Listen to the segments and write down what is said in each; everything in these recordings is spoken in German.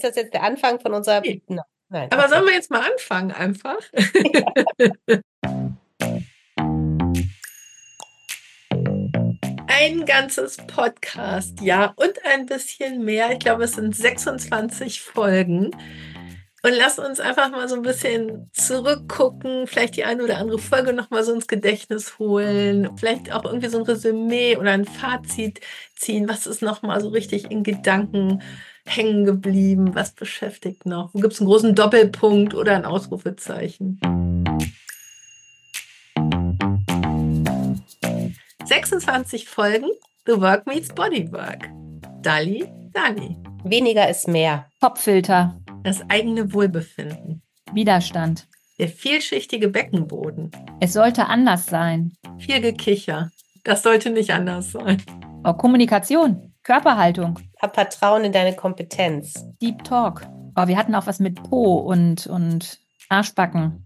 Ist das jetzt der Anfang von unserer. Nee. Nein. Nein, Aber sollen wir jetzt mal anfangen einfach? Ein ganzes Podcast, ja, und ein bisschen mehr. Ich glaube, es sind 26 Folgen. Und lass uns einfach mal so ein bisschen zurückgucken, vielleicht die eine oder andere Folge nochmal so ins Gedächtnis holen, vielleicht auch irgendwie so ein Resümee oder ein Fazit ziehen. Was ist nochmal so richtig in Gedanken hängen geblieben? Was beschäftigt noch? Wo gibt es einen großen Doppelpunkt oder ein Ausrufezeichen? 26 Folgen The Work Meets Bodywork. Dali, Dali. Weniger ist mehr. Popfilter, Das eigene Wohlbefinden. Widerstand. Der vielschichtige Beckenboden. Es sollte anders sein. Viel Gekicher. Das sollte nicht anders sein. Oh, Kommunikation, Körperhaltung, Hab Vertrauen in deine Kompetenz. Deep Talk. Oh, wir hatten auch was mit Po und, und Arschbacken.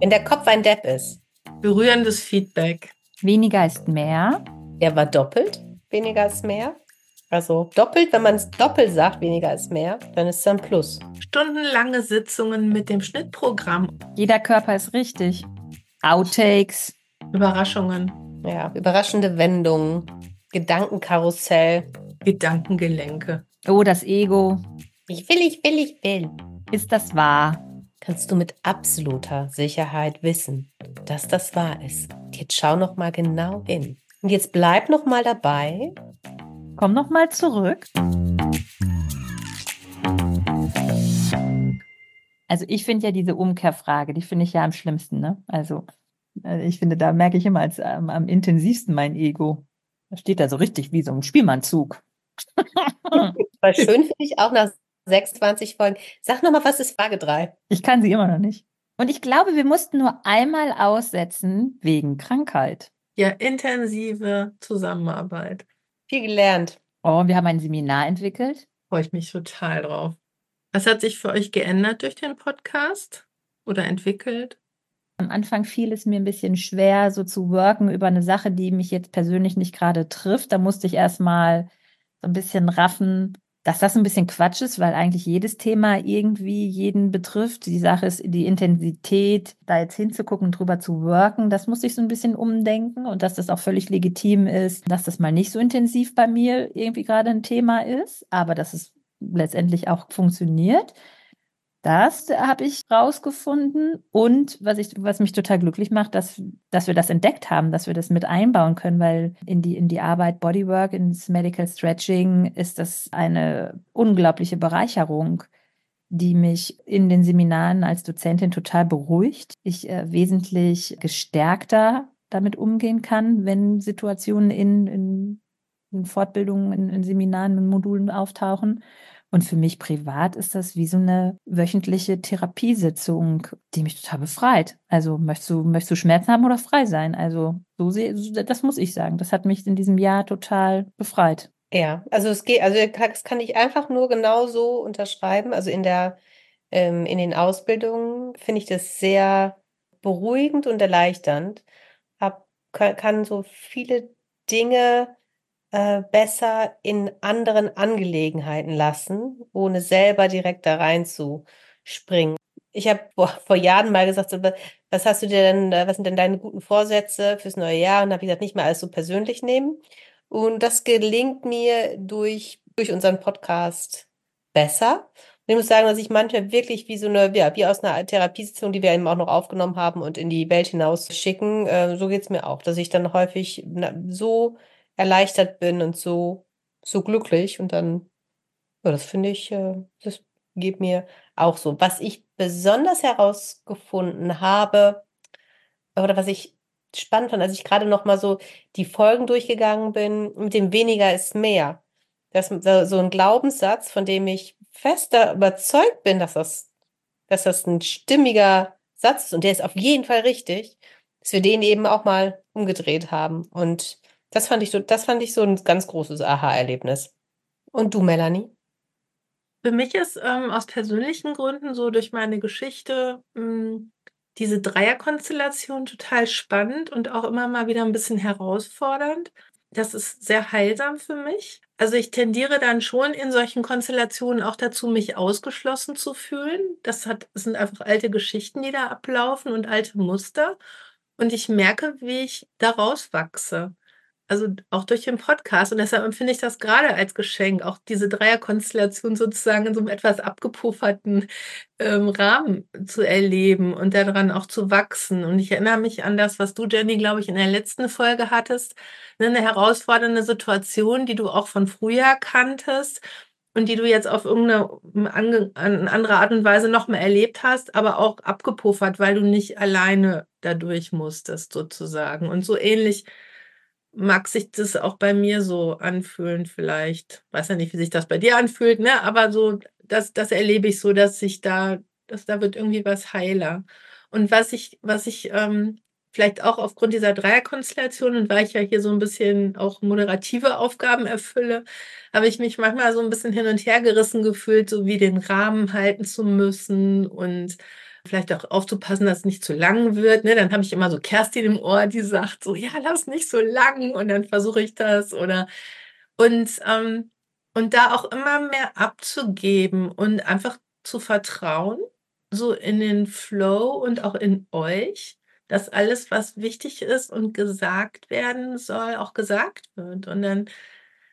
Wenn der Kopf ein Depp ist, Berührendes Feedback. Weniger ist mehr. er war doppelt. Weniger ist mehr. Also doppelt, wenn man es doppelt sagt, weniger ist mehr, dann ist es ein Plus. Stundenlange Sitzungen mit dem Schnittprogramm. Jeder Körper ist richtig. Outtakes. Überraschungen. Ja, überraschende Wendungen, Gedankenkarussell. Gedankengelenke. Oh, das Ego. Ich will, ich will, ich will. Ist das wahr? Kannst du mit absoluter Sicherheit wissen, dass das wahr ist. Jetzt schau noch mal genau hin. Und jetzt bleib noch mal dabei. Komm noch mal zurück. Also ich finde ja diese Umkehrfrage, die finde ich ja am schlimmsten. Ne? Also äh, ich finde, da merke ich immer als, ähm, am intensivsten mein Ego. Da steht da so richtig wie so ein Spielmannzug. Schön finde ich auch nach 26 Folgen. Sag noch mal, was ist Frage 3? Ich kann sie immer noch nicht. Und ich glaube, wir mussten nur einmal aussetzen wegen Krankheit. Ja, intensive Zusammenarbeit. Viel gelernt. Oh, wir haben ein Seminar entwickelt. Freue ich mich total drauf. Was hat sich für euch geändert durch den Podcast oder entwickelt? Am Anfang fiel es mir ein bisschen schwer, so zu worken über eine Sache, die mich jetzt persönlich nicht gerade trifft. Da musste ich erstmal so ein bisschen raffen, dass das ein bisschen Quatsch ist, weil eigentlich jedes Thema irgendwie jeden betrifft. Die Sache ist die Intensität, da jetzt hinzugucken, drüber zu worken, das musste ich so ein bisschen umdenken und dass das auch völlig legitim ist, dass das mal nicht so intensiv bei mir irgendwie gerade ein Thema ist, aber dass es letztendlich auch funktioniert. Das habe ich rausgefunden und was ich, was mich total glücklich macht, dass, dass wir das entdeckt haben, dass wir das mit einbauen können, weil in die, in die Arbeit Bodywork, ins Medical Stretching ist das eine unglaubliche Bereicherung, die mich in den Seminaren als Dozentin total beruhigt. Ich äh, wesentlich gestärkter damit umgehen kann, wenn Situationen in, in, in Fortbildungen, in, in Seminaren, in Modulen auftauchen. Und für mich privat ist das wie so eine wöchentliche Therapiesitzung, die mich total befreit. Also möchtest du, möchtest du Schmerzen haben oder frei sein? Also so sehe, das muss ich sagen. Das hat mich in diesem Jahr total befreit. Ja, also es geht, also das kann ich einfach nur genau so unterschreiben. Also in der, ähm, in den Ausbildungen finde ich das sehr beruhigend und erleichternd. Hab, kann, kann so viele Dinge äh, besser in anderen Angelegenheiten lassen, ohne selber direkt da reinzuspringen. Ich habe vor, Jahren mal gesagt, was hast du dir denn, äh, was sind denn deine guten Vorsätze fürs neue Jahr? Und habe ich gesagt, nicht mal alles so persönlich nehmen. Und das gelingt mir durch, durch unseren Podcast besser. Und ich muss sagen, dass ich manchmal wirklich wie so eine, ja, wie aus einer Therapiesitzung, die wir eben auch noch aufgenommen haben und in die Welt hinaus schicken, äh, so geht's mir auch, dass ich dann häufig na, so erleichtert bin und so, so glücklich. Und dann, ja, das finde ich, äh, das geht mir auch so. Was ich besonders herausgefunden habe, oder was ich spannend fand, als ich gerade noch mal so die Folgen durchgegangen bin, mit dem weniger ist mehr. Das ist so ein Glaubenssatz, von dem ich fester überzeugt bin, dass das, dass das ein stimmiger Satz ist und der ist auf jeden Fall richtig, dass wir den eben auch mal umgedreht haben. Und das fand ich so, das fand ich so ein ganz großes Aha-Erlebnis. Und du, Melanie? Für mich ist ähm, aus persönlichen Gründen so durch meine Geschichte mh, diese Dreierkonstellation total spannend und auch immer mal wieder ein bisschen herausfordernd. das ist sehr heilsam für mich. Also ich tendiere dann schon in solchen Konstellationen auch dazu, mich ausgeschlossen zu fühlen. Das hat, das sind einfach alte Geschichten, die da ablaufen und alte Muster. Und ich merke, wie ich daraus wachse. Also auch durch den Podcast. Und deshalb empfinde ich das gerade als Geschenk, auch diese Dreierkonstellation sozusagen in so einem etwas abgepufferten ähm, Rahmen zu erleben und daran auch zu wachsen. Und ich erinnere mich an das, was du, Jenny, glaube ich, in der letzten Folge hattest. Ne, eine herausfordernde Situation, die du auch von früher kanntest und die du jetzt auf irgendeine andere Art und Weise noch mal erlebt hast, aber auch abgepuffert, weil du nicht alleine dadurch musstest, sozusagen. Und so ähnlich mag sich das auch bei mir so anfühlen vielleicht. Weiß ja nicht, wie sich das bei dir anfühlt, ne? Aber so, das, das erlebe ich so, dass sich da, dass da wird irgendwie was heiler. Und was ich, was ich ähm, vielleicht auch aufgrund dieser Dreierkonstellation und weil ich ja hier so ein bisschen auch moderative Aufgaben erfülle, habe ich mich manchmal so ein bisschen hin und her gerissen gefühlt, so wie den Rahmen halten zu müssen und vielleicht auch aufzupassen, dass es nicht zu lang wird. Ne? Dann habe ich immer so Kerstin im Ohr, die sagt so, ja, lass nicht so lang und dann versuche ich das oder und ähm, und da auch immer mehr abzugeben und einfach zu vertrauen, so in den Flow und auch in euch, dass alles, was wichtig ist und gesagt werden soll, auch gesagt wird. Und dann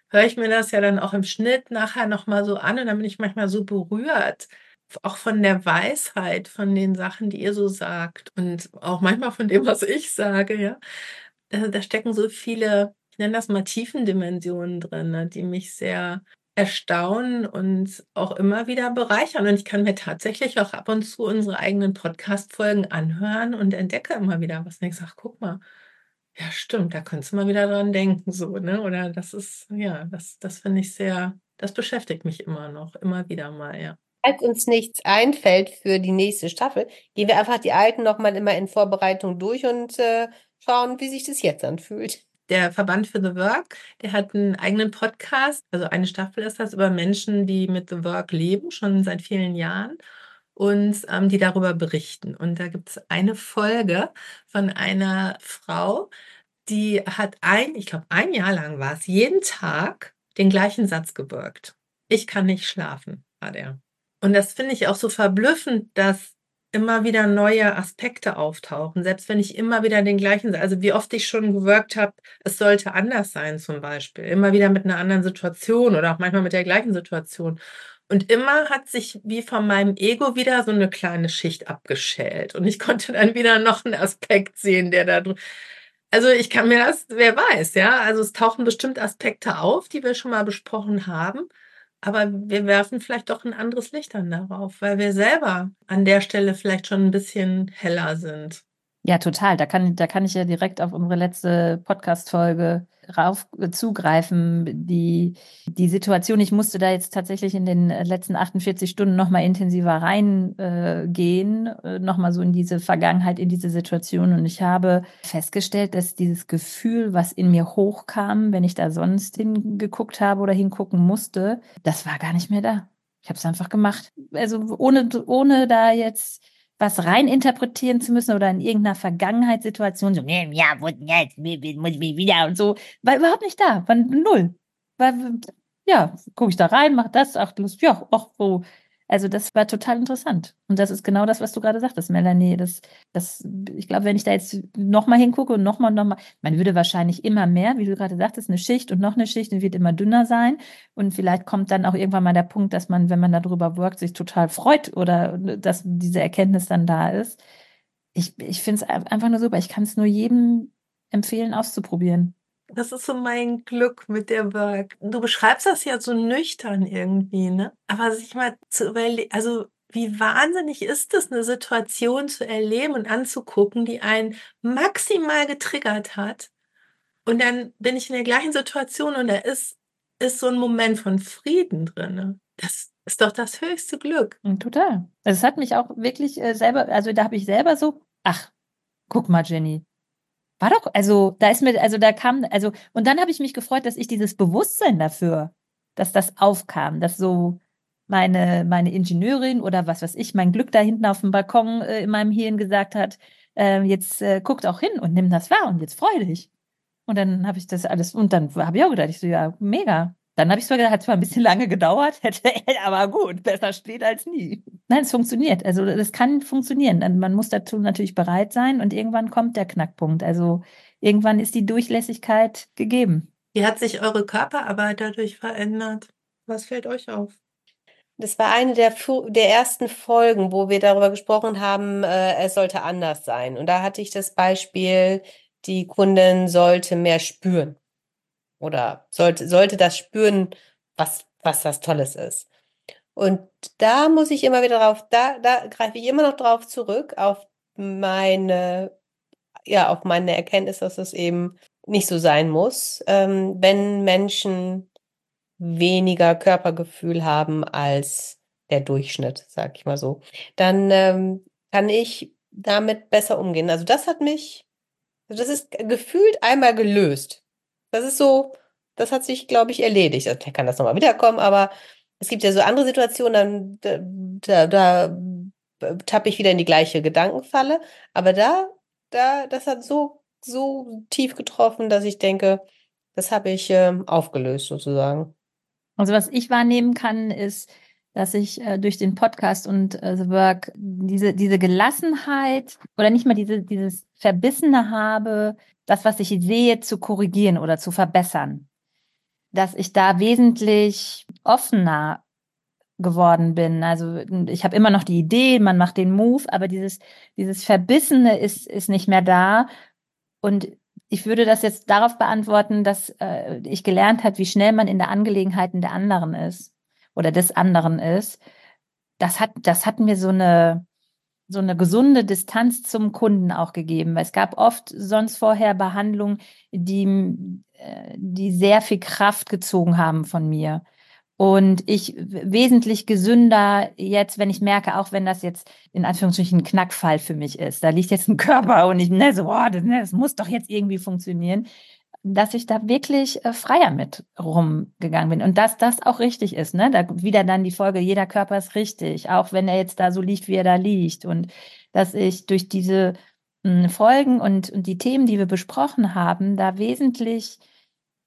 höre ich mir das ja dann auch im Schnitt nachher nochmal so an und dann bin ich manchmal so berührt, auch von der Weisheit, von den Sachen, die ihr so sagt und auch manchmal von dem, was ich sage, ja. Da, da stecken so viele, ich nenne das mal Tiefendimensionen drin, ne, die mich sehr erstaunen und auch immer wieder bereichern. Und ich kann mir tatsächlich auch ab und zu unsere eigenen Podcast-Folgen anhören und entdecke immer wieder was. Und ich sage, guck mal, ja, stimmt, da könntest du mal wieder dran denken, so, ne? Oder das ist, ja, das, das finde ich sehr, das beschäftigt mich immer noch, immer wieder mal, ja falls uns nichts einfällt für die nächste Staffel, gehen wir einfach die alten nochmal immer in Vorbereitung durch und äh, schauen, wie sich das jetzt anfühlt. Der Verband für The Work, der hat einen eigenen Podcast, also eine Staffel ist das über Menschen, die mit The Work leben, schon seit vielen Jahren und ähm, die darüber berichten. Und da gibt es eine Folge von einer Frau, die hat ein, ich glaube, ein Jahr lang war es, jeden Tag den gleichen Satz gewirkt. Ich kann nicht schlafen, war der. Und das finde ich auch so verblüffend, dass immer wieder neue Aspekte auftauchen, selbst wenn ich immer wieder den gleichen, also wie oft ich schon gewirkt habe, es sollte anders sein zum Beispiel, immer wieder mit einer anderen Situation oder auch manchmal mit der gleichen Situation. Und immer hat sich wie von meinem Ego wieder so eine kleine Schicht abgeschält. Und ich konnte dann wieder noch einen Aspekt sehen, der da drin. Also ich kann mir das, wer weiß, ja. Also es tauchen bestimmt Aspekte auf, die wir schon mal besprochen haben. Aber wir werfen vielleicht doch ein anderes Licht dann darauf, weil wir selber an der Stelle vielleicht schon ein bisschen heller sind. Ja, total. Da kann, da kann ich ja direkt auf unsere letzte Podcast-Folge rauf äh, zugreifen. Die, die Situation, ich musste da jetzt tatsächlich in den letzten 48 Stunden nochmal intensiver reingehen, äh, äh, nochmal so in diese Vergangenheit, in diese Situation. Und ich habe festgestellt, dass dieses Gefühl, was in mir hochkam, wenn ich da sonst hingeguckt habe oder hingucken musste, das war gar nicht mehr da. Ich habe es einfach gemacht. Also ohne, ohne da jetzt was rein interpretieren zu müssen oder in irgendeiner Vergangenheitssituation so, ja, wo jetzt, muss ich mich wieder und so, war überhaupt nicht da, war null. War, ja, gucke ich da rein, mach das, ach, Lust, ja, ach, wo, also das war total interessant. Und das ist genau das, was du gerade sagtest, Melanie. Das, das, ich glaube, wenn ich da jetzt nochmal hingucke und nochmal nochmal, man würde wahrscheinlich immer mehr, wie du gerade sagtest, eine Schicht und noch eine Schicht und wird immer dünner sein. Und vielleicht kommt dann auch irgendwann mal der Punkt, dass man, wenn man darüber workt, sich total freut oder dass diese Erkenntnis dann da ist. Ich, ich finde es einfach nur super. Ich kann es nur jedem empfehlen, auszuprobieren. Das ist so mein Glück mit der Work. Du beschreibst das ja so nüchtern irgendwie, ne? Aber sich mal zu überlegen, also wie wahnsinnig ist es, eine Situation zu erleben und anzugucken, die einen maximal getriggert hat. Und dann bin ich in der gleichen Situation und da ist, ist so ein Moment von Frieden drin. Das ist doch das höchste Glück. Hm, total. Also es hat mich auch wirklich äh, selber, also da habe ich selber so, ach, guck mal, Jenny, war doch, also da ist mir, also da kam, also, und dann habe ich mich gefreut, dass ich dieses Bewusstsein dafür, dass das aufkam, dass so meine, meine Ingenieurin oder was weiß ich, mein Glück da hinten auf dem Balkon äh, in meinem Hirn gesagt hat, äh, jetzt äh, guckt auch hin und nimm das wahr und jetzt freu dich. Und dann habe ich das alles, und dann habe ich auch gedacht, ich so, ja, mega. Dann habe ich zwar gedacht, hat zwar ein bisschen lange gedauert, hätte, aber gut, besser spät als nie. Nein, es funktioniert. Also das kann funktionieren. Man muss dazu natürlich bereit sein und irgendwann kommt der Knackpunkt. Also irgendwann ist die Durchlässigkeit gegeben. Wie hat sich eure Körperarbeit dadurch verändert? Was fällt euch auf? Das war eine der, der ersten Folgen, wo wir darüber gesprochen haben, äh, es sollte anders sein. Und da hatte ich das Beispiel, die Kundin sollte mehr spüren oder sollte, sollte das spüren, was, was das Tolles ist. Und da muss ich immer wieder drauf, da, da greife ich immer noch drauf zurück, auf meine, ja, auf meine Erkenntnis, dass es eben nicht so sein muss, ähm, wenn Menschen weniger Körpergefühl haben als der Durchschnitt, sag ich mal so, dann ähm, kann ich damit besser umgehen. Also das hat mich, also das ist gefühlt einmal gelöst. Das ist so, das hat sich, glaube ich, erledigt. Also, kann das nochmal wiederkommen, aber es gibt ja so andere Situationen, dann da, da, da tappe ich wieder in die gleiche Gedankenfalle. Aber da, da, das hat so, so tief getroffen, dass ich denke, das habe ich äh, aufgelöst sozusagen. Also was ich wahrnehmen kann, ist, dass ich äh, durch den Podcast und äh, The Work diese, diese Gelassenheit oder nicht mal diese, dieses Verbissene habe, das, was ich sehe, zu korrigieren oder zu verbessern. Dass ich da wesentlich offener geworden bin. Also ich habe immer noch die Idee, man macht den Move, aber dieses, dieses Verbissene ist, ist nicht mehr da. Und ich würde das jetzt darauf beantworten, dass äh, ich gelernt habe, wie schnell man in der Angelegenheiten der anderen ist oder des anderen ist. Das hat, das hat mir so eine, so eine gesunde Distanz zum Kunden auch gegeben, weil es gab oft sonst vorher Behandlungen, die, äh, die sehr viel Kraft gezogen haben von mir. Und ich wesentlich gesünder jetzt, wenn ich merke, auch wenn das jetzt in Anführungsstrichen ein Knackfall für mich ist, da liegt jetzt ein Körper und ich, ne, so, oh, das, ne, das muss doch jetzt irgendwie funktionieren, dass ich da wirklich äh, freier mit rumgegangen bin. Und dass das auch richtig ist, ne? Da wieder dann die Folge, jeder Körper ist richtig, auch wenn er jetzt da so liegt, wie er da liegt. Und dass ich durch diese hm, Folgen und, und die Themen, die wir besprochen haben, da wesentlich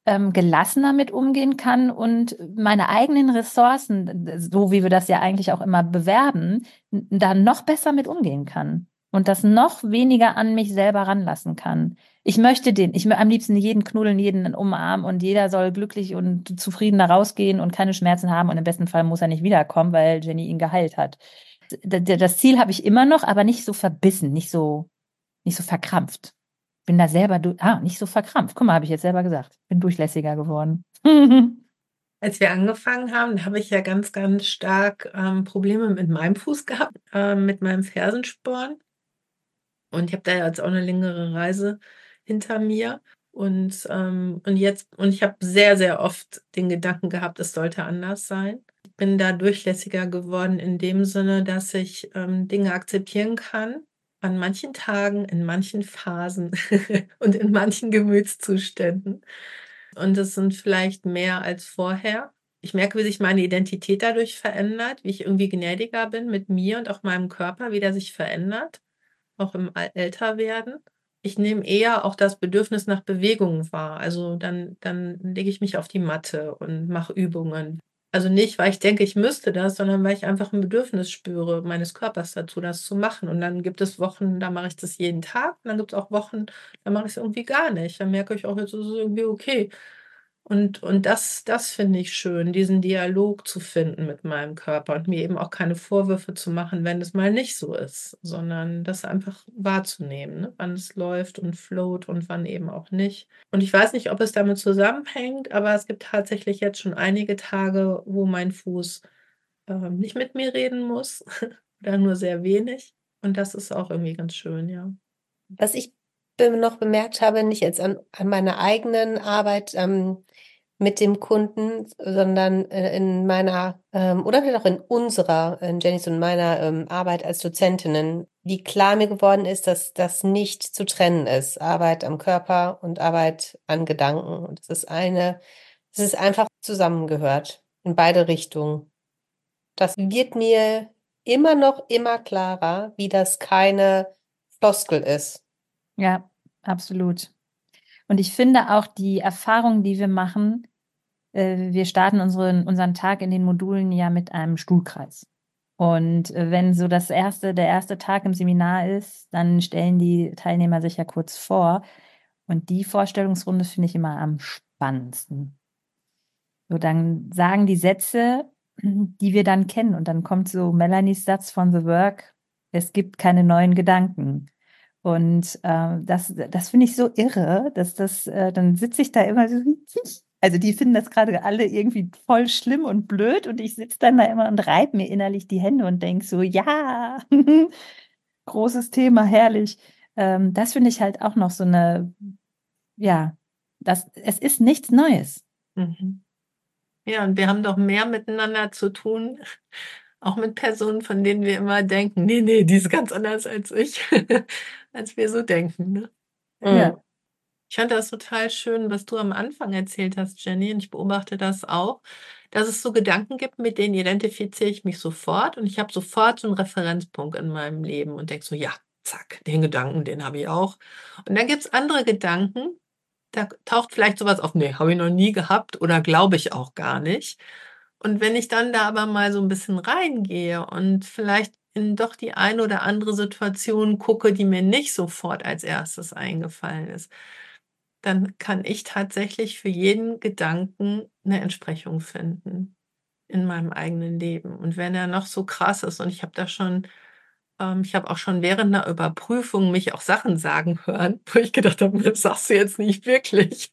ähm, gelassener mit umgehen kann und meine eigenen Ressourcen, so wie wir das ja eigentlich auch immer bewerben, da noch besser mit umgehen kann und das noch weniger an mich selber ranlassen kann. Ich möchte den, ich möchte am liebsten jeden knuddeln, jeden umarmen und jeder soll glücklich und zufrieden da rausgehen und keine Schmerzen haben und im besten Fall muss er nicht wiederkommen, weil Jenny ihn geheilt hat. Das Ziel habe ich immer noch, aber nicht so verbissen, nicht so, nicht so verkrampft bin da selber, ah, nicht so verkrampft. Guck mal, habe ich jetzt selber gesagt. Bin durchlässiger geworden. Als wir angefangen haben, habe ich ja ganz, ganz stark ähm, Probleme mit meinem Fuß gehabt, äh, mit meinem Fersensporn. Und ich habe da jetzt auch eine längere Reise hinter mir. Und, ähm, und jetzt, und ich habe sehr, sehr oft den Gedanken gehabt, es sollte anders sein. Ich bin da durchlässiger geworden in dem Sinne, dass ich ähm, Dinge akzeptieren kann, an manchen Tagen, in manchen Phasen und in manchen Gemütszuständen. Und es sind vielleicht mehr als vorher. Ich merke, wie sich meine Identität dadurch verändert, wie ich irgendwie gnädiger bin mit mir und auch meinem Körper, wie der sich verändert, auch im Älterwerden. Ich nehme eher auch das Bedürfnis nach Bewegung wahr. Also dann, dann lege ich mich auf die Matte und mache Übungen. Also nicht, weil ich denke, ich müsste das, sondern weil ich einfach ein Bedürfnis spüre meines Körpers dazu, das zu machen. Und dann gibt es Wochen, da mache ich das jeden Tag. Und dann gibt es auch Wochen, da mache ich es irgendwie gar nicht. Dann merke ich auch, jetzt ist es irgendwie okay. Und, und das, das finde ich schön, diesen Dialog zu finden mit meinem Körper und mir eben auch keine Vorwürfe zu machen, wenn es mal nicht so ist, sondern das einfach wahrzunehmen, ne? wann es läuft und float und wann eben auch nicht. Und ich weiß nicht, ob es damit zusammenhängt, aber es gibt tatsächlich jetzt schon einige Tage, wo mein Fuß äh, nicht mit mir reden muss oder nur sehr wenig. Und das ist auch irgendwie ganz schön, ja. Was ich noch bemerkt habe, nicht jetzt an, an meiner eigenen Arbeit ähm, mit dem Kunden, sondern äh, in meiner ähm, oder vielleicht auch in unserer, in Jennys und meiner ähm, Arbeit als Dozentinnen, wie klar mir geworden ist, dass das nicht zu trennen ist. Arbeit am Körper und Arbeit an Gedanken. Und es ist eine, es ist einfach zusammengehört in beide Richtungen. Das wird mir immer noch immer klarer, wie das keine Floskel ist. Ja, absolut. Und ich finde auch die Erfahrung, die wir machen, äh, wir starten unseren, unseren Tag in den Modulen ja mit einem Stuhlkreis. Und äh, wenn so das erste, der erste Tag im Seminar ist, dann stellen die Teilnehmer sich ja kurz vor. Und die Vorstellungsrunde finde ich immer am spannendsten. So, dann sagen die Sätze, die wir dann kennen. Und dann kommt so Melanies Satz von The Work, es gibt keine neuen Gedanken. Und äh, das, das finde ich so irre, dass das, äh, dann sitze ich da immer so, also die finden das gerade alle irgendwie voll schlimm und blöd und ich sitze dann da immer und reibe mir innerlich die Hände und denke so, ja, großes Thema, herrlich. Ähm, das finde ich halt auch noch so eine, ja, das, es ist nichts Neues. Mhm. Ja, und wir haben doch mehr miteinander zu tun, auch mit Personen, von denen wir immer denken, nee, nee, die ist ganz anders als ich, als wir so denken. Ne? Ja. Ich fand das total schön, was du am Anfang erzählt hast, Jenny, und ich beobachte das auch, dass es so Gedanken gibt, mit denen identifiziere ich mich sofort und ich habe sofort so einen Referenzpunkt in meinem Leben und denke so, ja, zack, den Gedanken, den habe ich auch. Und dann gibt es andere Gedanken, da taucht vielleicht sowas auf, nee, habe ich noch nie gehabt oder glaube ich auch gar nicht. Und wenn ich dann da aber mal so ein bisschen reingehe und vielleicht in doch die eine oder andere Situation gucke, die mir nicht sofort als erstes eingefallen ist, dann kann ich tatsächlich für jeden Gedanken eine Entsprechung finden in meinem eigenen Leben. Und wenn er noch so krass ist, und ich habe da schon, ähm, ich habe auch schon während einer Überprüfung mich auch Sachen sagen hören, wo ich gedacht habe, das sagst du jetzt nicht wirklich.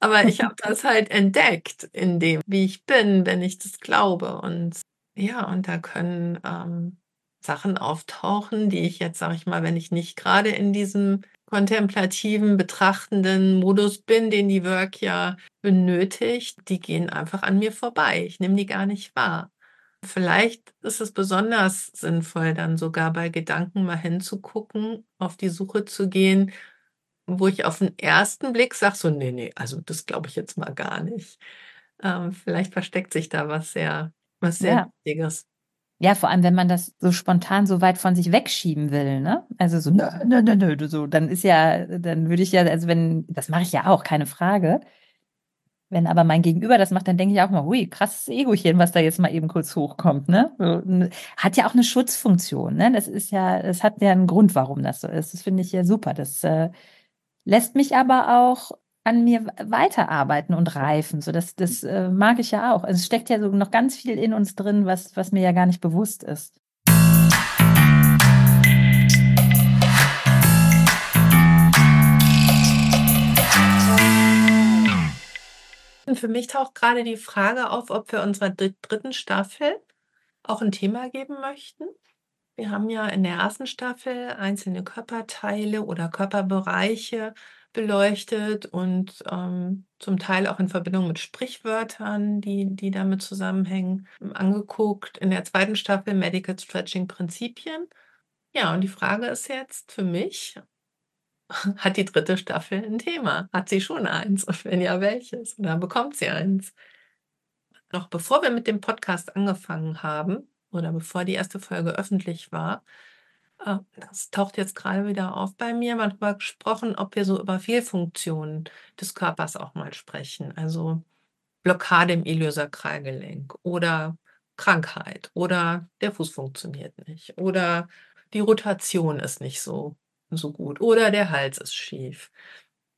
Aber ich habe das halt entdeckt in dem, wie ich bin, wenn ich das glaube. Und ja, und da können ähm, Sachen auftauchen, die ich jetzt, sage ich mal, wenn ich nicht gerade in diesem kontemplativen, betrachtenden Modus bin, den die Work ja benötigt, die gehen einfach an mir vorbei. Ich nehme die gar nicht wahr. Vielleicht ist es besonders sinnvoll, dann sogar bei Gedanken mal hinzugucken, auf die Suche zu gehen, wo ich auf den ersten Blick sage, so, nee, nee, also das glaube ich jetzt mal gar nicht. Ähm, vielleicht versteckt sich da was sehr, was sehr ja. Wichtiges. Ja, vor allem, wenn man das so spontan so weit von sich wegschieben will, ne? Also so, nö, nö, nö, nö, so, dann ist ja, dann würde ich ja, also wenn, das mache ich ja auch, keine Frage. Wenn aber mein Gegenüber das macht, dann denke ich auch mal, hui, krasses Egochen, was da jetzt mal eben kurz hochkommt, ne? Hat ja auch eine Schutzfunktion, ne? Das ist ja, das hat ja einen Grund, warum das so ist. Das finde ich ja super. Das äh, lässt mich aber auch an mir weiterarbeiten und reifen. So, das, das äh, mag ich ja auch. Also es steckt ja so noch ganz viel in uns drin, was, was mir ja gar nicht bewusst ist. Für mich taucht gerade die Frage auf, ob wir unserer dritten Staffel auch ein Thema geben möchten. Wir haben ja in der ersten Staffel einzelne Körperteile oder Körperbereiche beleuchtet und ähm, zum Teil auch in Verbindung mit Sprichwörtern, die, die damit zusammenhängen, angeguckt. In der zweiten Staffel Medical Stretching Prinzipien. Ja, und die Frage ist jetzt für mich, hat die dritte Staffel ein Thema? Hat sie schon eins? Und wenn ja, welches? Oder bekommt sie eins? Noch bevor wir mit dem Podcast angefangen haben oder bevor die erste Folge öffentlich war, Ah, das taucht jetzt gerade wieder auf bei mir. Man hat darüber gesprochen, ob wir so über Fehlfunktionen des Körpers auch mal sprechen. Also Blockade im Iliosakralgelenk oder Krankheit oder der Fuß funktioniert nicht oder die Rotation ist nicht so, so gut oder der Hals ist schief.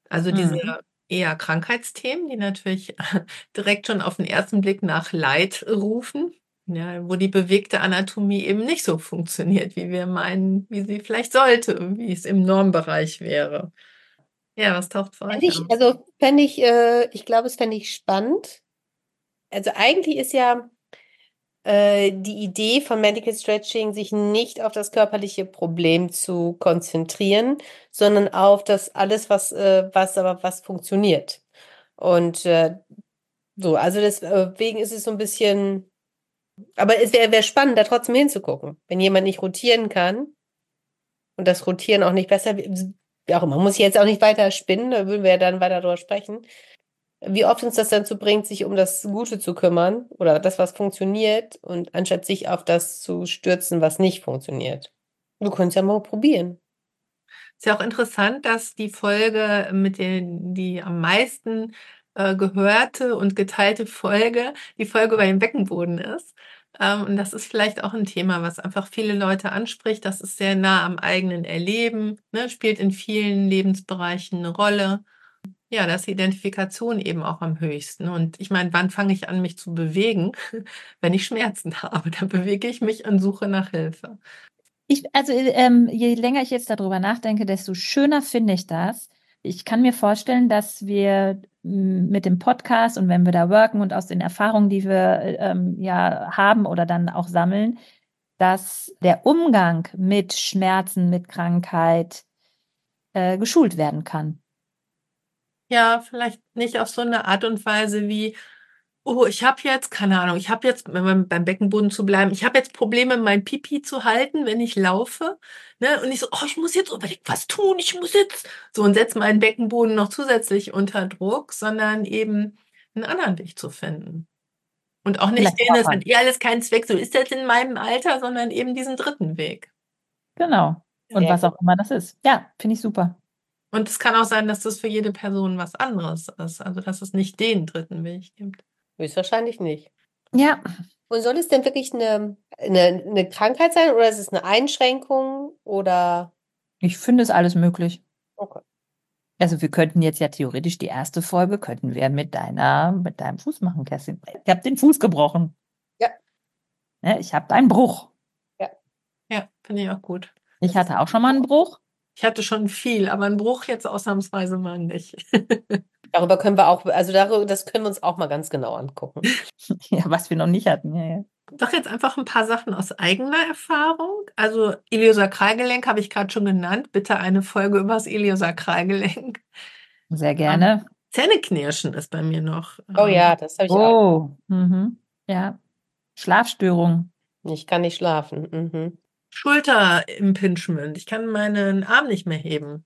Also diese Mhm. eher Krankheitsthemen, die natürlich direkt schon auf den ersten Blick nach Leid rufen. Ja, wo die bewegte Anatomie eben nicht so funktioniert, wie wir meinen, wie sie vielleicht sollte, wie es im Normbereich wäre. Ja, was taucht vor euch ich, Also fände ich, äh, ich glaube, es fände ich spannend. Also eigentlich ist ja äh, die Idee von Medical Stretching, sich nicht auf das körperliche Problem zu konzentrieren, sondern auf das alles, was, äh, was aber was funktioniert. Und äh, so, also deswegen ist es so ein bisschen aber es wäre wär spannend, da trotzdem hinzugucken. Wenn jemand nicht rotieren kann und das Rotieren auch nicht besser, wie auch immer, muss ich jetzt auch nicht weiter spinnen, da würden wir ja dann weiter darüber sprechen. Wie oft uns das dann zu bringt, sich um das Gute zu kümmern oder das, was funktioniert und anstatt sich auf das zu stürzen, was nicht funktioniert. Du könntest ja mal probieren. Ist ja auch interessant, dass die Folge mit den, die am meisten äh, gehörte und geteilte Folge, die Folge über den Beckenboden ist. Ähm, und das ist vielleicht auch ein Thema, was einfach viele Leute anspricht. Das ist sehr nah am eigenen Erleben, ne, spielt in vielen Lebensbereichen eine Rolle. Ja, das Identifikation eben auch am höchsten. Und ich meine, wann fange ich an, mich zu bewegen? Wenn ich Schmerzen habe, dann bewege ich mich und suche nach Hilfe. Ich, also ähm, je länger ich jetzt darüber nachdenke, desto schöner finde ich das. Ich kann mir vorstellen, dass wir mit dem Podcast und wenn wir da worken und aus den Erfahrungen, die wir ähm, ja haben oder dann auch sammeln, dass der Umgang mit Schmerzen, mit Krankheit äh, geschult werden kann. Ja, vielleicht nicht auf so eine Art und Weise wie, oh, ich habe jetzt, keine Ahnung, ich habe jetzt, beim Beckenboden zu bleiben, ich habe jetzt Probleme, mein Pipi zu halten, wenn ich laufe. Ne? Und ich so, oh, ich muss jetzt unbedingt was tun, ich muss jetzt so und setze meinen Beckenboden noch zusätzlich unter Druck, sondern eben einen anderen Weg zu finden. Und auch nicht den, es hat eh alles keinen Zweck, so ist das in meinem Alter, sondern eben diesen dritten Weg. Genau. Und Sehr was auch immer das ist. Ja, finde ich super. Und es kann auch sein, dass das für jede Person was anderes ist. Also, dass es nicht den dritten Weg gibt. Höchstwahrscheinlich nicht. Ja. Und soll es denn wirklich eine, eine, eine Krankheit sein oder ist es eine Einschränkung oder? Ich finde es alles möglich. Okay. Also wir könnten jetzt ja theoretisch die erste Folge könnten wir mit deiner, mit deinem Fuß machen, Kerstin. Ich habe den Fuß gebrochen. Ja. ja ich habe einen Bruch. Ja. Ja, finde ich auch gut. Ich hatte auch schon mal einen Bruch. Ich hatte schon viel, aber einen Bruch jetzt ausnahmsweise mal nicht. Darüber können wir auch, also darüber, das können wir uns auch mal ganz genau angucken. ja, was wir noch nicht hatten. Ja, ja. Doch jetzt einfach ein paar Sachen aus eigener Erfahrung. Also Iliosakralgelenk habe ich gerade schon genannt. Bitte eine Folge über das Iliosakralgelenk. Sehr gerne. Ähm, Zähneknirschen ist bei mir noch. Oh ja, das habe ich oh. auch. Mhm. Ja. Schlafstörung. Ich kann nicht schlafen. Mhm. Schulterimpingement. Ich kann meinen Arm nicht mehr heben.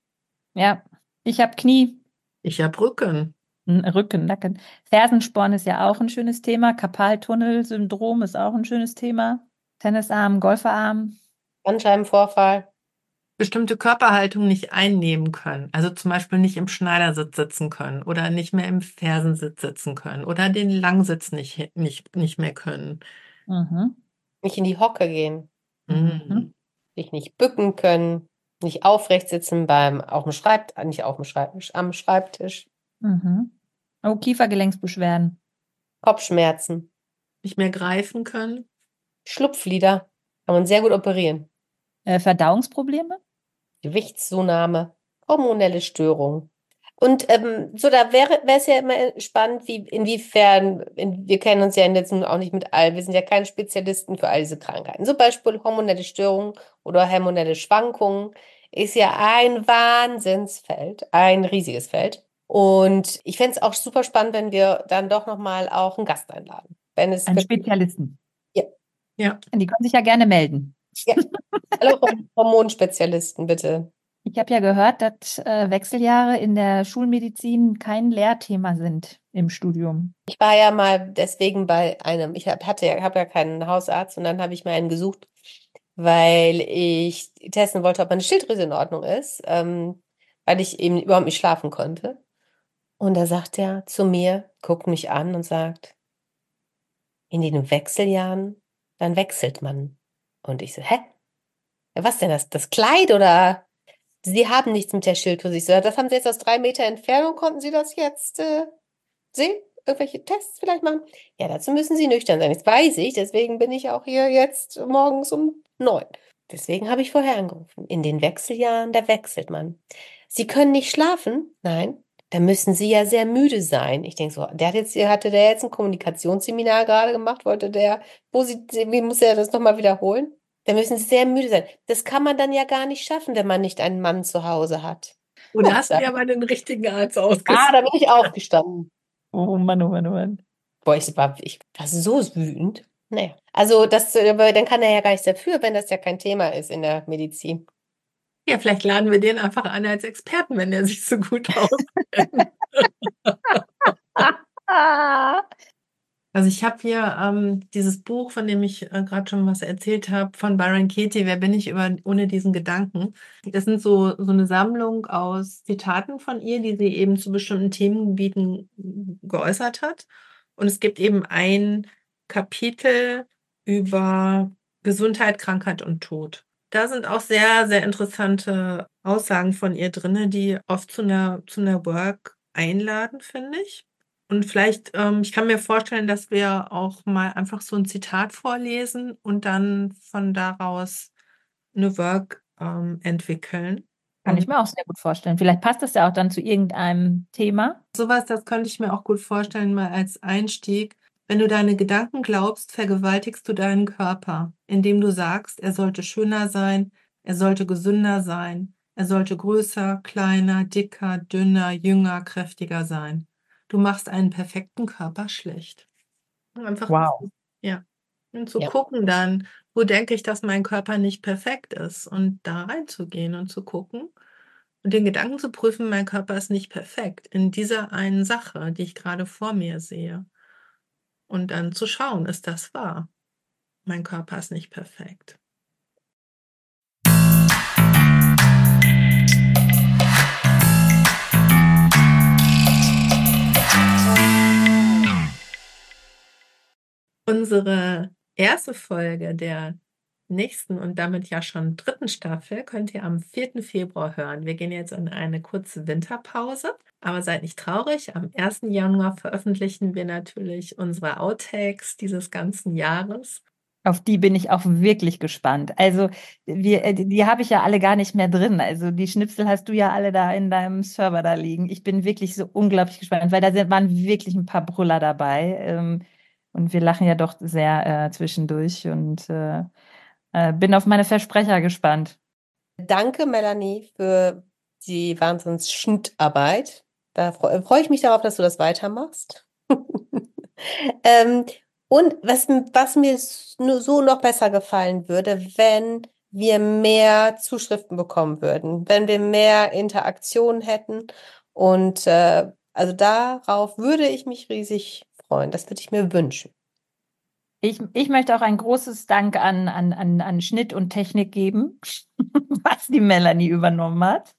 Ja, ich habe Knie. Ich habe Rücken. Rücken, Nacken. Fersensporn ist ja auch ein schönes Thema. Karpaltunnelsyndrom ist auch ein schönes Thema. Tennisarm, Golferarm. Bandscheibenvorfall. Bestimmte Körperhaltung nicht einnehmen können. Also zum Beispiel nicht im Schneidersitz sitzen können oder nicht mehr im Fersensitz sitzen können oder den Langsitz nicht, nicht, nicht mehr können. Mhm. Nicht in die Hocke gehen. Mhm. Sich nicht bücken können, nicht aufrecht sitzen beim auf dem Schreibtisch, nicht auf dem Schreibtisch, am Schreibtisch. Mhm. Oh, Kiefergelenksbeschwerden. Kopfschmerzen. Nicht mehr greifen können. Schlupflider. Kann man sehr gut operieren. Äh, Verdauungsprobleme? Gewichtszunahme. Hormonelle Störungen. Und ähm, so, da wäre es ja immer spannend, wie inwiefern, in, wir kennen uns ja jetzt auch nicht mit allen, wir sind ja keine Spezialisten für all diese Krankheiten. Zum Beispiel hormonelle Störungen oder hormonelle Schwankungen ist ja ein Wahnsinnsfeld, ein riesiges Feld. Und ich fände es auch super spannend, wenn wir dann doch nochmal auch einen Gast einladen. Wenn es einen Spezialisten. Ja. Ja. Die können sich ja gerne melden. Ja. Hallo Hormonspezialisten, bitte. Ich habe ja gehört, dass äh, Wechseljahre in der Schulmedizin kein Lehrthema sind im Studium. Ich war ja mal deswegen bei einem, ich hab, hatte ja, habe ja keinen Hausarzt und dann habe ich mir einen gesucht, weil ich testen wollte, ob meine Schilddrüse in Ordnung ist, ähm, weil ich eben überhaupt nicht schlafen konnte. Und da sagt er zu mir, guckt mich an und sagt, in den Wechseljahren, dann wechselt man. Und ich so, hä? Ja, was denn das? Das Kleid oder Sie haben nichts mit der so, das haben Sie jetzt aus drei Meter Entfernung. Konnten Sie das jetzt äh, sehen? Irgendwelche Tests vielleicht machen? Ja, dazu müssen Sie nüchtern sein. Das weiß ich. Deswegen bin ich auch hier jetzt morgens um neun. Deswegen habe ich vorher angerufen. In den Wechseljahren, da wechselt man. Sie können nicht schlafen? Nein. Dann müssen Sie ja sehr müde sein. Ich denke so, der hat jetzt, hatte der jetzt ein Kommunikationsseminar gerade gemacht? Wollte der, wo Sie, wie muss er das nochmal wiederholen? Da müssen sie sehr müde sein. Das kann man dann ja gar nicht schaffen, wenn man nicht einen Mann zu Hause hat. Und da hast du ja mal den richtigen Arzt ausgesucht. Ah, da bin ich aufgestanden. Oh Mann, oh Mann, oh Mann. Boah, ich war, ich war so wütend. Naja, also das, aber dann kann er ja gar nichts dafür, wenn das ja kein Thema ist in der Medizin. Ja, vielleicht laden wir den einfach an als Experten, wenn er sich so gut auskennt. Also ich habe hier ähm, dieses Buch, von dem ich äh, gerade schon was erzählt habe, von Byron Katie, Wer bin ich über, ohne diesen Gedanken? Das sind so, so eine Sammlung aus Zitaten von ihr, die sie eben zu bestimmten Themengebieten geäußert hat. Und es gibt eben ein Kapitel über Gesundheit, Krankheit und Tod. Da sind auch sehr, sehr interessante Aussagen von ihr drin, die oft zu einer, zu einer Work einladen, finde ich. Und vielleicht, ähm, ich kann mir vorstellen, dass wir auch mal einfach so ein Zitat vorlesen und dann von daraus eine Work ähm, entwickeln. Kann ich mir auch sehr gut vorstellen. Vielleicht passt das ja auch dann zu irgendeinem Thema. Sowas, das könnte ich mir auch gut vorstellen, mal als Einstieg. Wenn du deine Gedanken glaubst, vergewaltigst du deinen Körper, indem du sagst, er sollte schöner sein, er sollte gesünder sein, er sollte größer, kleiner, dicker, dünner, jünger, kräftiger sein. Du machst einen perfekten Körper schlecht. Einfach, Wow. ja. Und zu Ja. gucken dann, wo denke ich, dass mein Körper nicht perfekt ist und da reinzugehen und zu gucken und den Gedanken zu prüfen, mein Körper ist nicht perfekt in dieser einen Sache, die ich gerade vor mir sehe. Und dann zu schauen, ist das wahr? Mein Körper ist nicht perfekt. Unsere erste Folge der nächsten und damit ja schon dritten Staffel könnt ihr am 4. Februar hören. Wir gehen jetzt in eine kurze Winterpause, aber seid nicht traurig. Am 1. Januar veröffentlichen wir natürlich unsere Outtakes dieses ganzen Jahres. Auf die bin ich auch wirklich gespannt. Also, wir, äh, die, die habe ich ja alle gar nicht mehr drin. Also, die Schnipsel hast du ja alle da in deinem Server da liegen. Ich bin wirklich so unglaublich gespannt, weil da sind, waren wirklich ein paar Brüller dabei. Ähm, und wir lachen ja doch sehr äh, zwischendurch und äh, äh, bin auf meine Versprecher gespannt. Danke, Melanie, für die Wahnsinns-Schnittarbeit. Da freue freu ich mich darauf, dass du das weitermachst. ähm, und was, was mir so noch besser gefallen würde, wenn wir mehr Zuschriften bekommen würden, wenn wir mehr Interaktion hätten. Und äh, also darauf würde ich mich riesig freuen. Das würde ich mir wünschen. Ich, ich möchte auch ein großes Dank an, an, an, an Schnitt und Technik geben, was die Melanie übernommen hat.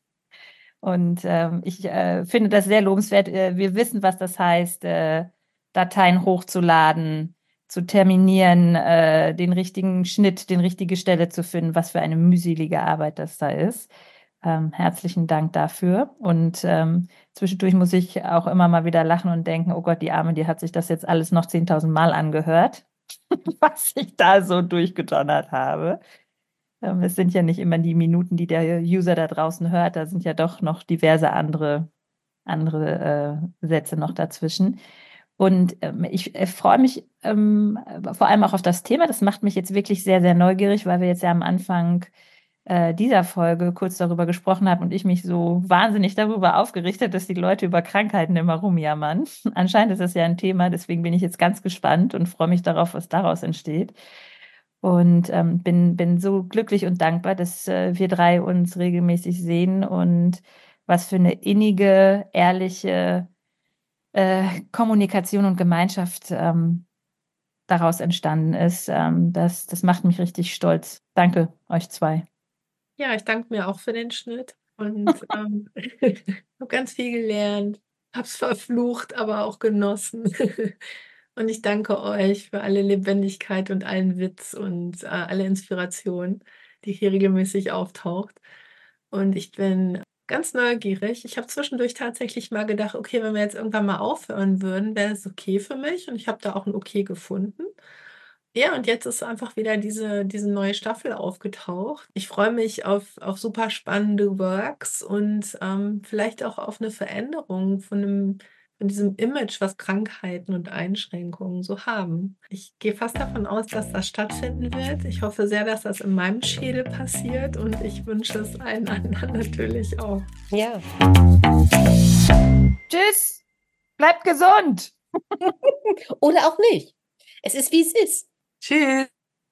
Und ähm, ich äh, finde das sehr lobenswert. Äh, wir wissen, was das heißt, äh, Dateien hochzuladen, zu terminieren, äh, den richtigen Schnitt, den richtige Stelle zu finden, was für eine mühselige Arbeit das da ist. Ähm, herzlichen Dank dafür. Und ähm, zwischendurch muss ich auch immer mal wieder lachen und denken, oh Gott, die Arme, die hat sich das jetzt alles noch 10.000 Mal angehört, was ich da so durchgedonnert habe. Ähm, es sind ja nicht immer die Minuten, die der User da draußen hört, da sind ja doch noch diverse andere, andere äh, Sätze noch dazwischen. Und ähm, ich äh, freue mich ähm, vor allem auch auf das Thema. Das macht mich jetzt wirklich sehr, sehr neugierig, weil wir jetzt ja am Anfang äh, dieser Folge kurz darüber gesprochen haben und ich mich so wahnsinnig darüber aufgerichtet, dass die Leute über Krankheiten immer rumjammern. Anscheinend ist das ja ein Thema, deswegen bin ich jetzt ganz gespannt und freue mich darauf, was daraus entsteht. Und ähm, bin, bin so glücklich und dankbar, dass äh, wir drei uns regelmäßig sehen und was für eine innige, ehrliche äh, Kommunikation und Gemeinschaft ähm, daraus entstanden ist. Ähm, das, das macht mich richtig stolz. Danke euch zwei. Ja, ich danke mir auch für den Schnitt und ähm, habe ganz viel gelernt, habe es verflucht, aber auch genossen. Und ich danke euch für alle Lebendigkeit und allen Witz und äh, alle Inspiration, die hier regelmäßig auftaucht. Und ich bin ganz neugierig. Ich habe zwischendurch tatsächlich mal gedacht, okay, wenn wir jetzt irgendwann mal aufhören würden, wäre es okay für mich. Und ich habe da auch ein Okay gefunden. Ja, und jetzt ist einfach wieder diese, diese neue Staffel aufgetaucht. Ich freue mich auf, auf super spannende Works und ähm, vielleicht auch auf eine Veränderung von, einem, von diesem Image, was Krankheiten und Einschränkungen so haben. Ich gehe fast davon aus, dass das stattfinden wird. Ich hoffe sehr, dass das in meinem Schädel passiert und ich wünsche es allen anderen natürlich auch. Ja. Tschüss! Bleibt gesund! Oder auch nicht. Es ist, wie es ist. Tschüss!